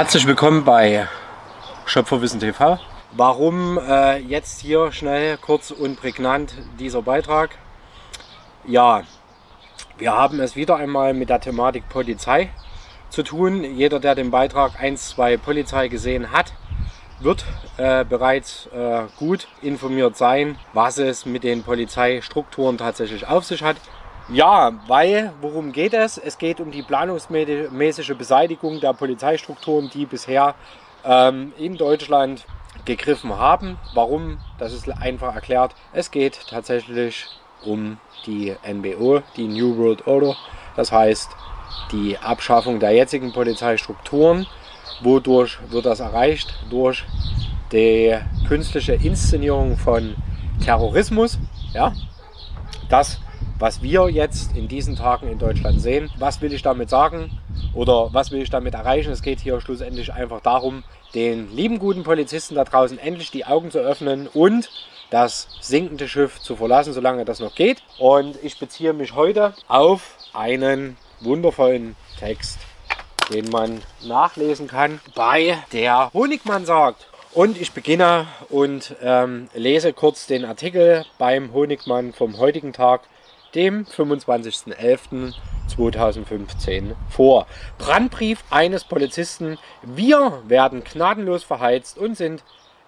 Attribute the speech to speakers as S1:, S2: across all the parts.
S1: Herzlich willkommen bei Schöpferwissen TV. Warum äh, jetzt hier schnell, kurz und prägnant dieser Beitrag? Ja, wir haben es wieder einmal mit der Thematik Polizei zu tun. Jeder, der den Beitrag 1, 2 Polizei gesehen hat, wird äh, bereits äh, gut informiert sein, was es mit den Polizeistrukturen tatsächlich auf sich hat. Ja, weil, worum geht es? Es geht um die planungsmäßige Beseitigung der Polizeistrukturen, die bisher ähm, in Deutschland gegriffen haben. Warum? Das ist einfach erklärt. Es geht tatsächlich um die NBO, die New World Order. Das heißt, die Abschaffung der jetzigen Polizeistrukturen. Wodurch wird das erreicht? Durch die künstliche Inszenierung von Terrorismus. Ja, das was wir jetzt in diesen Tagen in Deutschland sehen. Was will ich damit sagen oder was will ich damit erreichen? Es geht hier schlussendlich einfach darum, den lieben guten Polizisten da draußen endlich die Augen zu öffnen und das sinkende Schiff zu verlassen, solange das noch geht. Und ich beziehe mich heute auf einen wundervollen Text, den man nachlesen kann bei der Honigmann sagt. Und ich beginne und ähm, lese kurz den Artikel beim Honigmann vom heutigen Tag dem 25.11.2015 vor. Brandbrief eines Polizisten. Wir werden gnadenlos verheizt und sind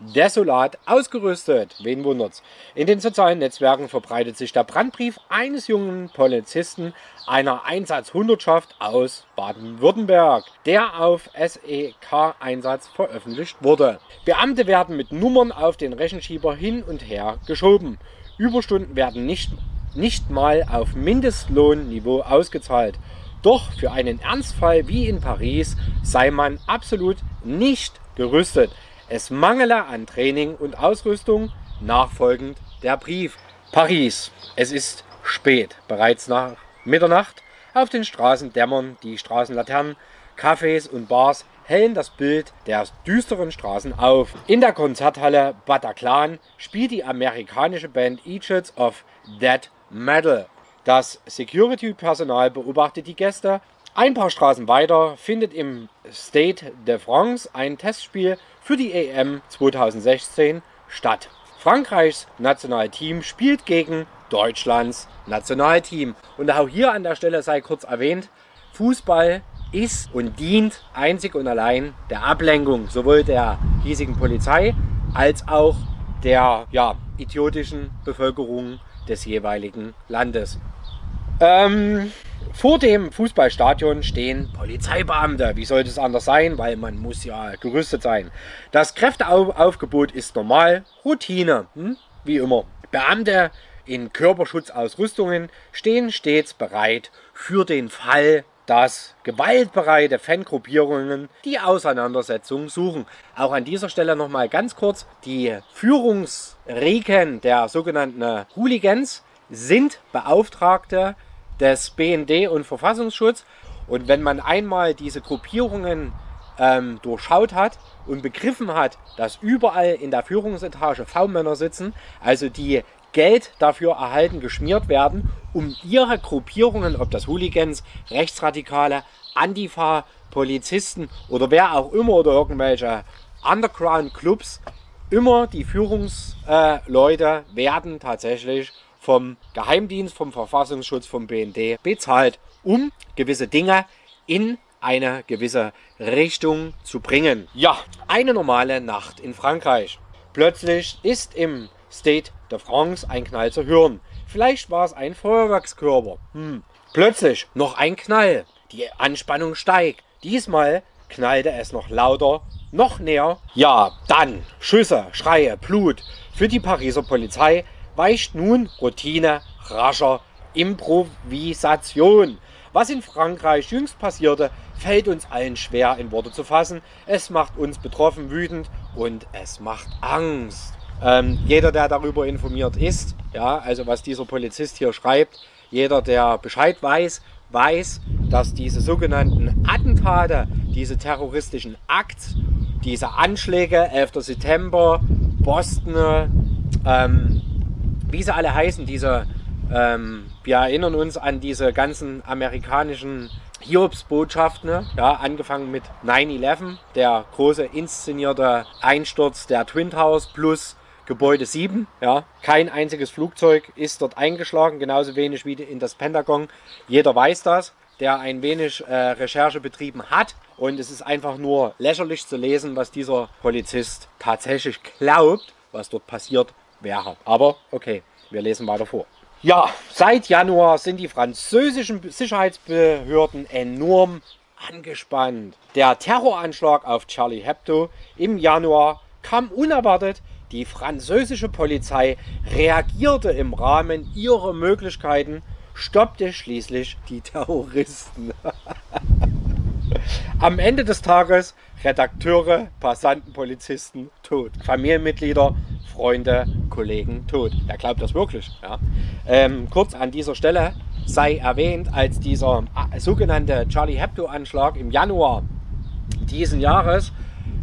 S1: desolat ausgerüstet. Wen wundert's? In den sozialen Netzwerken verbreitet sich der Brandbrief eines jungen Polizisten einer Einsatzhundertschaft aus Baden-Württemberg, der auf SEK-Einsatz veröffentlicht wurde. Beamte werden mit Nummern auf den Rechenschieber hin und her geschoben. Überstunden werden nicht nicht mal auf Mindestlohnniveau ausgezahlt. Doch für einen Ernstfall wie in Paris sei man absolut nicht gerüstet. Es mangele an Training und Ausrüstung. Nachfolgend der Brief. Paris. Es ist spät. Bereits nach Mitternacht. Auf den Straßen dämmern die Straßenlaternen. Cafés und Bars hellen das Bild der düsteren Straßen auf. In der Konzerthalle Bataclan spielt die amerikanische Band Egypts of Dead Metal. Das Security-Personal beobachtet die Gäste. Ein paar Straßen weiter findet im State de France ein Testspiel für die EM 2016 statt. Frankreichs Nationalteam spielt gegen Deutschlands Nationalteam. Und auch hier an der Stelle sei kurz erwähnt, Fußball ist und dient einzig und allein der Ablenkung sowohl der hiesigen Polizei als auch der ja, idiotischen Bevölkerung des jeweiligen Landes. Ähm, vor dem Fußballstadion stehen Polizeibeamte. Wie sollte es anders sein? Weil man muss ja gerüstet sein. Das Kräfteaufgebot ist normal, Routine, hm? wie immer. Beamte in Körperschutzausrüstungen stehen stets bereit für den Fall, dass gewaltbereite Fangruppierungen die Auseinandersetzung suchen. Auch an dieser Stelle nochmal ganz kurz, die Führungsriken der sogenannten Hooligans sind Beauftragte des BND und Verfassungsschutz. Und wenn man einmal diese Gruppierungen ähm, durchschaut hat und begriffen hat, dass überall in der Führungsetage V-Männer sitzen, also die Geld dafür erhalten, geschmiert werden, um ihre Gruppierungen, ob das Hooligans, Rechtsradikale, Antifa, Polizisten oder wer auch immer oder irgendwelche Underground-Clubs, immer die Führungsleute werden tatsächlich vom Geheimdienst, vom Verfassungsschutz, vom BND bezahlt, um gewisse Dinge in eine gewisse Richtung zu bringen. Ja, eine normale Nacht in Frankreich. Plötzlich ist im State de France ein Knall zu hören. Vielleicht war es ein Feuerwerkskörper. Hm. Plötzlich noch ein Knall. Die Anspannung steigt. Diesmal knallte es noch lauter, noch näher. Ja, dann Schüsse, Schreie, Blut. Für die Pariser Polizei weicht nun Routine, rascher Improvisation. Was in Frankreich jüngst passierte, fällt uns allen schwer in Worte zu fassen. Es macht uns betroffen, wütend und es macht Angst. Ähm, jeder, der darüber informiert ist, ja, also was dieser Polizist hier schreibt, jeder, der Bescheid weiß, weiß, dass diese sogenannten Attentate, diese terroristischen Akte, diese Anschläge, 11. September, Boston, ähm, wie sie alle heißen, diese, ähm, wir erinnern uns an diese ganzen amerikanischen Hiobsbotschaften, ja, angefangen mit 9-11, der große inszenierte Einsturz der Twin Towers plus Gebäude 7. Ja. Kein einziges Flugzeug ist dort eingeschlagen, genauso wenig wie in das Pentagon. Jeder weiß das, der ein wenig äh, Recherche betrieben hat. Und es ist einfach nur lächerlich zu lesen, was dieser Polizist tatsächlich glaubt, was dort passiert wäre. Aber okay, wir lesen weiter vor. Ja, seit Januar sind die französischen Sicherheitsbehörden enorm angespannt. Der Terroranschlag auf Charlie Hebdo im Januar kam unerwartet. Die französische Polizei reagierte im Rahmen ihrer Möglichkeiten, stoppte schließlich die Terroristen. Am Ende des Tages Redakteure, Passanten, Polizisten tot. Familienmitglieder Freunde, Kollegen tot. Wer glaubt das wirklich? Ja? Ähm, kurz an dieser Stelle sei erwähnt, als dieser äh, sogenannte Charlie Hebdo-Anschlag im Januar diesen Jahres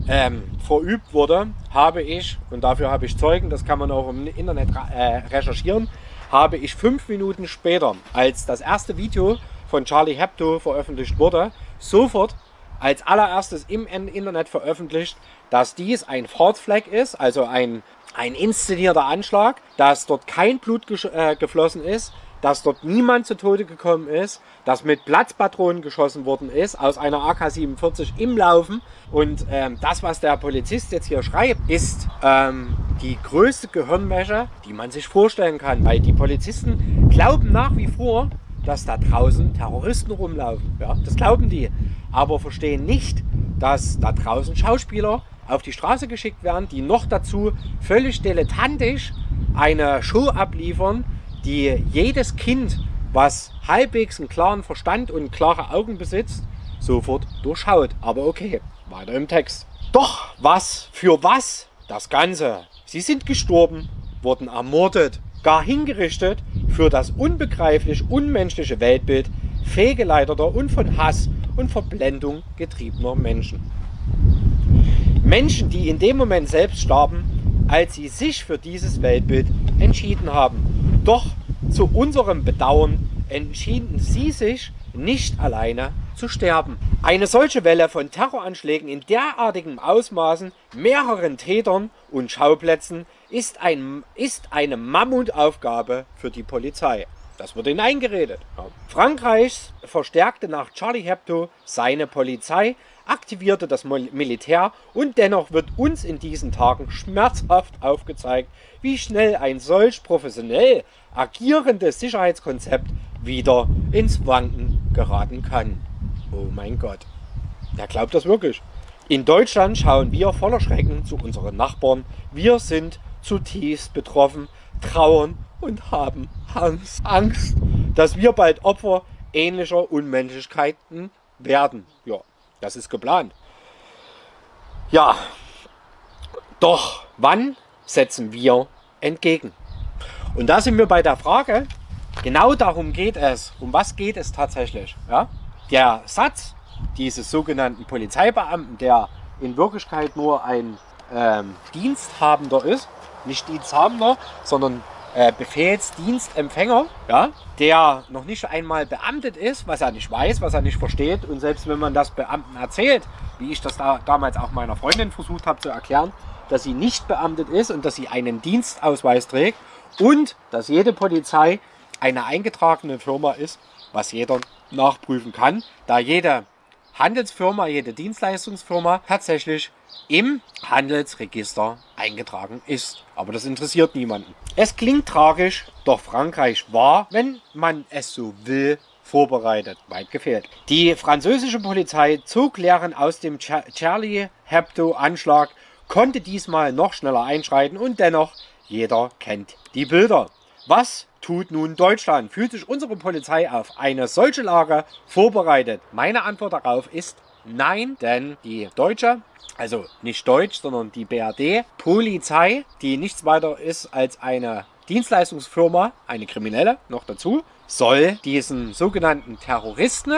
S1: ähm, verübt wurde, habe ich, und dafür habe ich Zeugen, das kann man auch im Internet äh, recherchieren, habe ich fünf Minuten später, als das erste Video von Charlie Hebdo veröffentlicht wurde, sofort als allererstes im Internet veröffentlicht, dass dies ein Fahrtfleck ist, also ein ein inszenierter Anschlag, dass dort kein Blut äh, geflossen ist, dass dort niemand zu Tode gekommen ist, dass mit Platzpatronen geschossen worden ist aus einer AK-47 im Laufen. Und ähm, das, was der Polizist jetzt hier schreibt, ist ähm, die größte Gehirnwäsche, die man sich vorstellen kann, weil die Polizisten glauben nach wie vor, dass da draußen Terroristen rumlaufen. Ja, das glauben die, aber verstehen nicht, dass da draußen Schauspieler auf die Straße geschickt werden, die noch dazu völlig dilettantisch eine Show abliefern, die jedes Kind, was halbwegs einen klaren Verstand und klare Augen besitzt, sofort durchschaut. Aber okay, weiter im Text. Doch was für was das Ganze? Sie sind gestorben, wurden ermordet, gar hingerichtet für das unbegreiflich unmenschliche Weltbild fehlgeleiteter und von Hass und Verblendung getriebener Menschen. Menschen, die in dem Moment selbst starben, als sie sich für dieses Weltbild entschieden haben. Doch zu unserem Bedauern entschieden sie sich nicht alleine zu sterben. Eine solche Welle von Terroranschlägen in derartigem Ausmaßen, mehreren Tätern und Schauplätzen ist, ein, ist eine Mammutaufgabe für die Polizei. Das wird ihnen eingeredet. Frankreich verstärkte nach Charlie Hebdo seine Polizei aktivierte das Militär und dennoch wird uns in diesen Tagen schmerzhaft aufgezeigt, wie schnell ein solch professionell agierendes Sicherheitskonzept wieder ins Wanken geraten kann. Oh mein Gott. Wer glaubt das wirklich? In Deutschland schauen wir voller Schrecken zu unseren Nachbarn. Wir sind zutiefst betroffen, trauern und haben Angst, dass wir bald Opfer ähnlicher Unmenschlichkeiten werden. Ja, das ist geplant. Ja, doch wann setzen wir entgegen? Und da sind wir bei der Frage, genau darum geht es. Um was geht es tatsächlich? Ja? Der Satz dieses sogenannten Polizeibeamten, der in Wirklichkeit nur ein ähm, Diensthabender ist, nicht Diensthabender, sondern äh, Befehlsdienstempfänger, ja, der noch nicht einmal beamtet ist, was er nicht weiß, was er nicht versteht. Und selbst wenn man das Beamten erzählt, wie ich das da damals auch meiner Freundin versucht habe zu erklären, dass sie nicht beamtet ist und dass sie einen Dienstausweis trägt und dass jede Polizei eine eingetragene Firma ist, was jeder nachprüfen kann, da jede Handelsfirma, jede Dienstleistungsfirma tatsächlich im Handelsregister eingetragen ist. Aber das interessiert niemanden. Es klingt tragisch, doch Frankreich war, wenn man es so will, vorbereitet. Weit gefehlt. Die französische Polizei zog Lehren aus dem Charlie Hebdo-Anschlag, konnte diesmal noch schneller einschreiten und dennoch, jeder kennt die Bilder. Was tut nun Deutschland? Fühlt sich unsere Polizei auf eine solche Lage vorbereitet? Meine Antwort darauf ist nein, denn die deutsche also nicht Deutsch, sondern die BRD, Polizei, die nichts weiter ist als eine Dienstleistungsfirma, eine kriminelle noch dazu, soll diesen sogenannten Terroristen,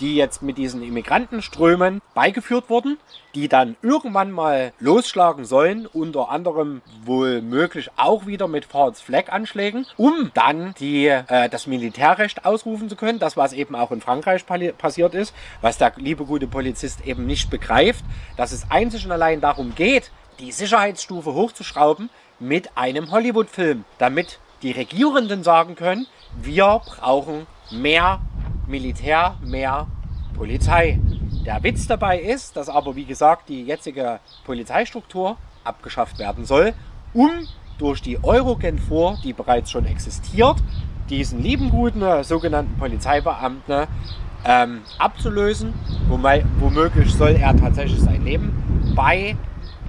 S1: die jetzt mit diesen Immigrantenströmen beigeführt wurden, die dann irgendwann mal losschlagen sollen, unter anderem wohl möglich auch wieder mit False Flag Anschlägen, um dann die, äh, das Militärrecht ausrufen zu können, das was eben auch in Frankreich passiert ist, was der liebe gute Polizist eben nicht begreift, dass es einzig und allein darum geht, die Sicherheitsstufe hochzuschrauben mit einem Hollywood-Film, damit die Regierenden sagen können, wir brauchen mehr Militär, mehr Polizei. Der Witz dabei ist, dass aber wie gesagt die jetzige Polizeistruktur abgeschafft werden soll, um durch die Eurogenfor, die bereits schon existiert, diesen lieben guten äh, sogenannten Polizeibeamten ähm, abzulösen. Womöglich soll er tatsächlich sein Leben bei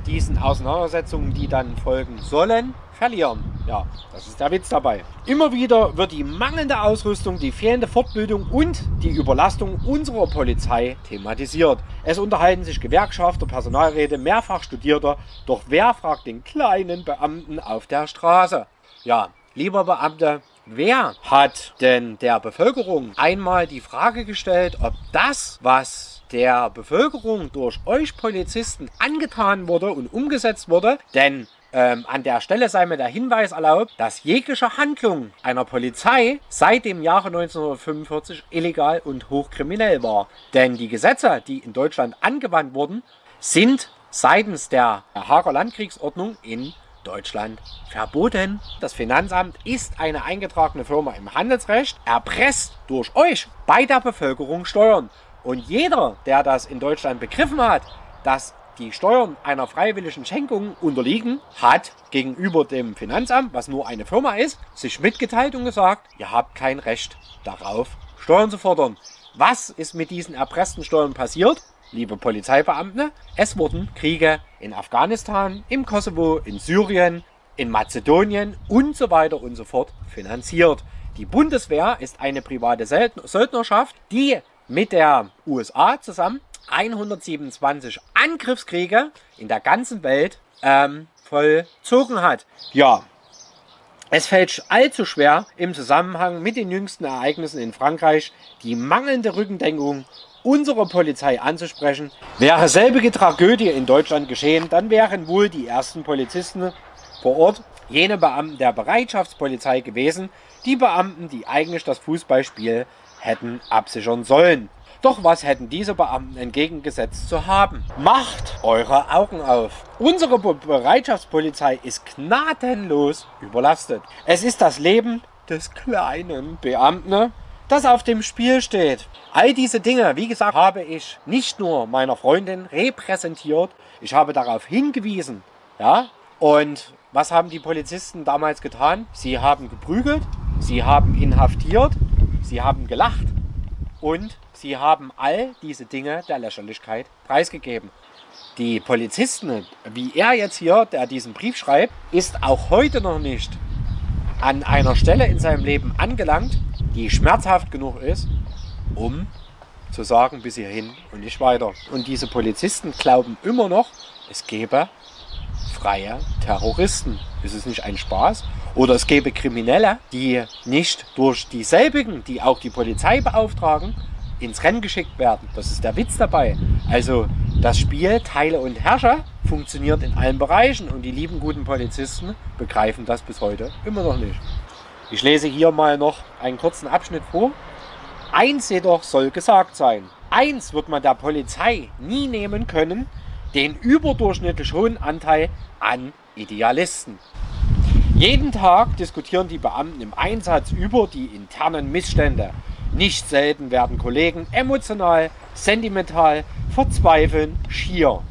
S1: diesen Auseinandersetzungen, die dann folgen sollen, verlieren. Ja, das ist der Witz dabei. Immer wieder wird die mangelnde Ausrüstung, die fehlende Fortbildung und die Überlastung unserer Polizei thematisiert. Es unterhalten sich Gewerkschafter, Personalräte, mehrfach Studierter, doch wer fragt den kleinen Beamten auf der Straße? Ja, lieber Beamte, Wer hat denn der Bevölkerung einmal die Frage gestellt, ob das, was der Bevölkerung durch euch Polizisten angetan wurde und umgesetzt wurde, denn ähm, an der Stelle sei mir der Hinweis erlaubt, dass jegliche Handlung einer Polizei seit dem Jahre 1945 illegal und hochkriminell war. Denn die Gesetze, die in Deutschland angewandt wurden, sind seitens der Hager Landkriegsordnung in Deutschland verboten. Das Finanzamt ist eine eingetragene Firma im Handelsrecht, erpresst durch euch bei der Bevölkerung Steuern. Und jeder, der das in Deutschland begriffen hat, dass die Steuern einer freiwilligen Schenkung unterliegen, hat gegenüber dem Finanzamt, was nur eine Firma ist, sich mitgeteilt und gesagt, ihr habt kein Recht darauf, Steuern zu fordern. Was ist mit diesen erpressten Steuern passiert? liebe Polizeibeamte, es wurden Kriege in Afghanistan, im Kosovo, in Syrien, in Mazedonien und so weiter und so fort finanziert. Die Bundeswehr ist eine private Söldnerschaft, die mit der USA zusammen 127 Angriffskriege in der ganzen Welt ähm, vollzogen hat. Ja, es fällt allzu schwer, im Zusammenhang mit den jüngsten Ereignissen in Frankreich die mangelnde Rückendenkung unsere Polizei anzusprechen. Wäre selbige Tragödie in Deutschland geschehen, dann wären wohl die ersten Polizisten vor Ort jene Beamten der Bereitschaftspolizei gewesen, die Beamten, die eigentlich das Fußballspiel hätten absichern sollen. Doch was hätten diese Beamten entgegengesetzt zu haben? Macht eure Augen auf. Unsere Bereitschaftspolizei ist gnadenlos überlastet. Es ist das Leben des kleinen Beamten, das auf dem Spiel steht. All diese Dinge, wie gesagt, habe ich nicht nur meiner Freundin repräsentiert, ich habe darauf hingewiesen. Ja? Und was haben die Polizisten damals getan? Sie haben geprügelt, sie haben inhaftiert, sie haben gelacht und sie haben all diese Dinge der Lächerlichkeit preisgegeben. Die Polizisten, wie er jetzt hier, der diesen Brief schreibt, ist auch heute noch nicht an einer Stelle in seinem Leben angelangt, die schmerzhaft genug ist, um zu sagen, bis hierhin und nicht weiter. Und diese Polizisten glauben immer noch, es gäbe freie Terroristen. Ist es nicht ein Spaß? Oder es gäbe Kriminelle, die nicht durch dieselbigen, die auch die Polizei beauftragen, ins Rennen geschickt werden. Das ist der Witz dabei. Also das Spiel Teile und Herrscher funktioniert in allen Bereichen und die lieben guten Polizisten begreifen das bis heute immer noch nicht. Ich lese hier mal noch einen kurzen Abschnitt vor. Eins jedoch soll gesagt sein. Eins wird man der Polizei nie nehmen können, den überdurchschnittlich hohen Anteil an Idealisten. Jeden Tag diskutieren die Beamten im Einsatz über die internen Missstände. Nicht selten werden Kollegen emotional, sentimental, verzweifeln, schier.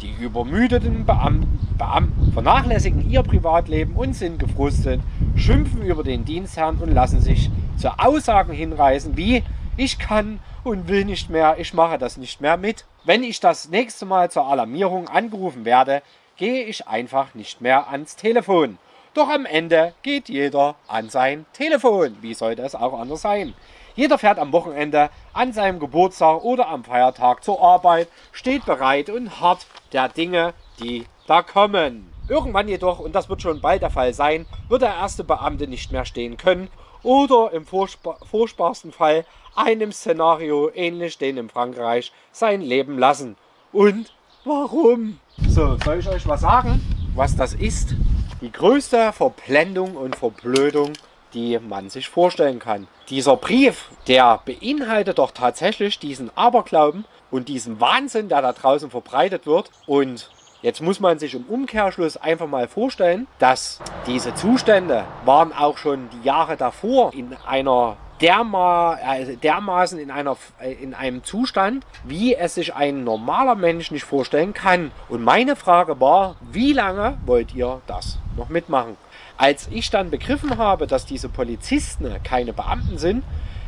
S1: Die übermüdeten Beamten, Beamten vernachlässigen ihr Privatleben und sind gefrustet, schimpfen über den Dienstherrn und lassen sich zu Aussagen hinreißen wie ich kann und will nicht mehr, ich mache das nicht mehr mit. Wenn ich das nächste Mal zur Alarmierung angerufen werde, gehe ich einfach nicht mehr ans Telefon. Doch am Ende geht jeder an sein Telefon. Wie sollte es auch anders sein? Jeder fährt am Wochenende an seinem Geburtstag oder am Feiertag zur Arbeit, steht bereit und hart der Dinge, die da kommen. Irgendwann jedoch, und das wird schon bald der Fall sein, wird der erste Beamte nicht mehr stehen können oder im furchtbarsten Fall einem Szenario ähnlich dem in Frankreich sein Leben lassen. Und warum? So, soll ich euch was sagen, was das ist? Die größte Verblendung und Verblödung, die man sich vorstellen kann. Dieser Brief, der beinhaltet doch tatsächlich diesen Aberglauben und diesen Wahnsinn, der da draußen verbreitet wird. Und Jetzt muss man sich im Umkehrschluss einfach mal vorstellen, dass diese Zustände waren auch schon die Jahre davor in einer derma, also dermaßen in, einer, äh, in einem Zustand, wie es sich ein normaler Mensch nicht vorstellen kann. Und meine Frage war, wie lange wollt ihr das noch mitmachen? Als ich dann begriffen habe, dass diese Polizisten keine Beamten sind,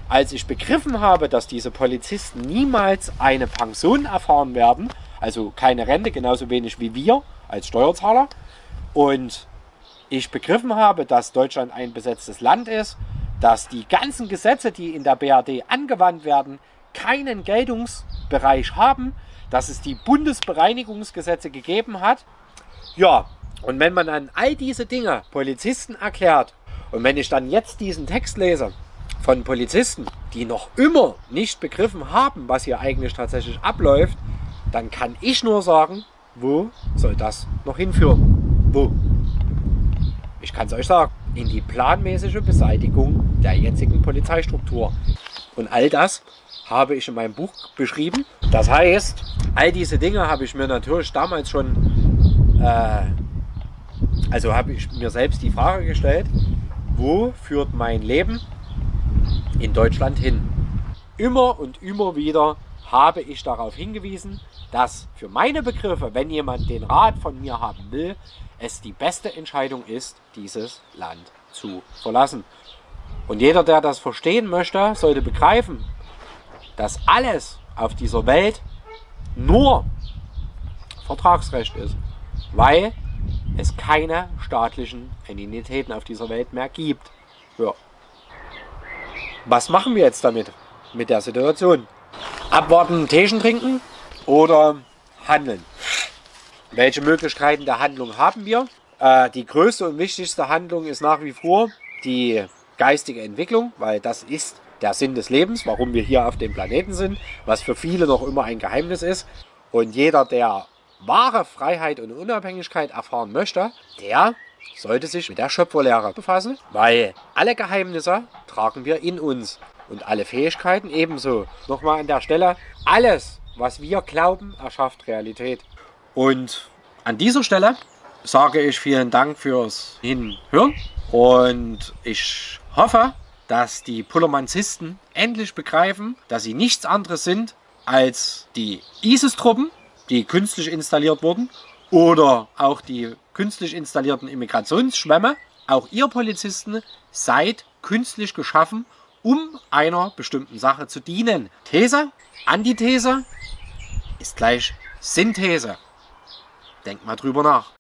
S1: als ich begriffen habe, dass diese Polizisten niemals eine Pension erfahren werden, also keine Rente, genauso wenig wie wir als Steuerzahler, und ich begriffen habe, dass Deutschland ein besetztes Land ist, dass die ganzen Gesetze, die in der BRD angewandt werden, keinen Geltungsbereich haben, dass es die Bundesbereinigungsgesetze gegeben hat. Ja, und wenn man an all diese Dinge Polizisten erklärt und wenn ich dann jetzt diesen Text lese von Polizisten, die noch immer nicht begriffen haben, was hier eigentlich tatsächlich abläuft, dann kann ich nur sagen, wo soll das noch hinführen? Wo? Ich kann es euch sagen, in die planmäßige Beseitigung der jetzigen Polizeistruktur. Und all das habe ich in meinem Buch beschrieben. Das heißt, all diese Dinge habe ich mir natürlich damals schon, äh, also habe ich mir selbst die Frage gestellt, wo führt mein Leben in Deutschland hin? Immer und immer wieder habe ich darauf hingewiesen, dass für meine Begriffe, wenn jemand den Rat von mir haben will, es die beste Entscheidung ist, dieses Land zu verlassen. Und jeder, der das verstehen möchte, sollte begreifen, dass alles auf dieser Welt nur Vertragsrecht ist, weil es keine staatlichen Entitäten auf dieser Welt mehr gibt. Ja. Was machen wir jetzt damit, mit der Situation? Abwarten, Teechen trinken oder handeln? Welche Möglichkeiten der Handlung haben wir? Äh, die größte und wichtigste Handlung ist nach wie vor die geistige Entwicklung, weil das ist der Sinn des Lebens, warum wir hier auf dem Planeten sind, was für viele noch immer ein Geheimnis ist. Und jeder, der wahre Freiheit und Unabhängigkeit erfahren möchte, der sollte sich mit der Schöpferlehre befassen, weil alle Geheimnisse tragen wir in uns und alle Fähigkeiten ebenso. Nochmal an der Stelle, alles, was wir glauben, erschafft Realität. Und an dieser Stelle sage ich vielen Dank fürs Hinhören und ich hoffe, dass die Pullermanzisten endlich begreifen, dass sie nichts anderes sind als die ISIS-Truppen, die künstlich installiert wurden, oder auch die künstlich installierten Immigrationsschwämme. Auch ihr Polizisten seid künstlich geschaffen, um einer bestimmten Sache zu dienen. These, Antithese ist gleich Synthese. Denkt mal drüber nach.